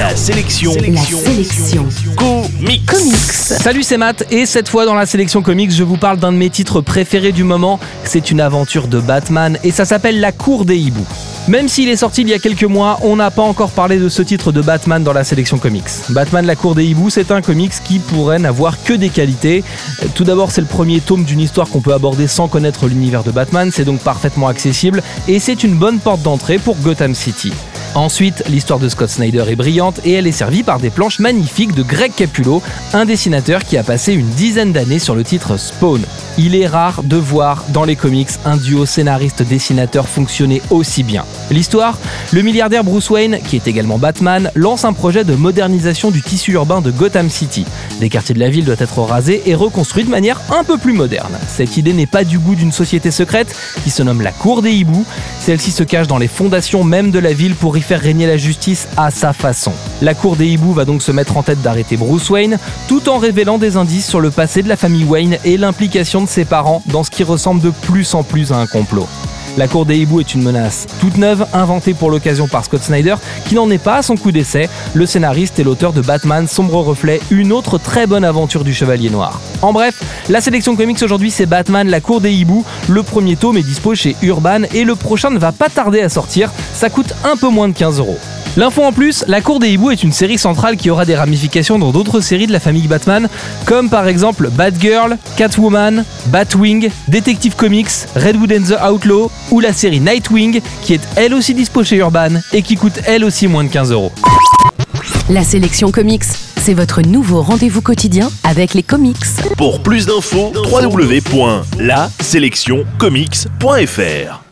La sélection. La sélection. Comics. Comics. Salut, c'est Matt et cette fois dans la sélection comics, je vous parle d'un de mes titres préférés du moment. C'est une aventure de Batman et ça s'appelle La Cour des Hiboux. Même s'il est sorti il y a quelques mois, on n'a pas encore parlé de ce titre de Batman dans la sélection comics. Batman La Cour des Hiboux, c'est un comics qui pourrait n'avoir que des qualités. Tout d'abord, c'est le premier tome d'une histoire qu'on peut aborder sans connaître l'univers de Batman, c'est donc parfaitement accessible et c'est une bonne porte d'entrée pour Gotham City. Ensuite, l'histoire de Scott Snyder est brillante et elle est servie par des planches magnifiques de Greg Capullo, un dessinateur qui a passé une dizaine d'années sur le titre Spawn. Il est rare de voir dans les comics un duo scénariste-dessinateur fonctionner aussi bien. L'histoire Le milliardaire Bruce Wayne, qui est également Batman, lance un projet de modernisation du tissu urbain de Gotham City. Des quartiers de la ville doivent être rasés et reconstruits de manière un peu plus moderne. Cette idée n'est pas du goût d'une société secrète qui se nomme la Cour des Hiboux. Celle-ci se cache dans les fondations même de la ville pour faire régner la justice à sa façon. La Cour des Hiboux va donc se mettre en tête d'arrêter Bruce Wayne, tout en révélant des indices sur le passé de la famille Wayne et l'implication de ses parents dans ce qui ressemble de plus en plus à un complot. La cour des hiboux est une menace toute neuve, inventée pour l'occasion par Scott Snyder, qui n'en est pas à son coup d'essai, le scénariste et l'auteur de Batman Sombre Reflet, une autre très bonne aventure du Chevalier Noir. En bref, la sélection comics aujourd'hui c'est Batman, la cour des hiboux, le premier tome est dispo chez Urban et le prochain ne va pas tarder à sortir, ça coûte un peu moins de 15 euros. L'info en plus, La Cour des Hiboux est une série centrale qui aura des ramifications dans d'autres séries de la famille Batman, comme par exemple Batgirl, Catwoman, Batwing, Detective Comics, Redwood and the Outlaw, ou la série Nightwing, qui est elle aussi dispo chez Urban et qui coûte elle aussi moins de 15 euros. La sélection comics, c'est votre nouveau rendez-vous quotidien avec les comics. Pour plus d'infos, www.laselectioncomics.fr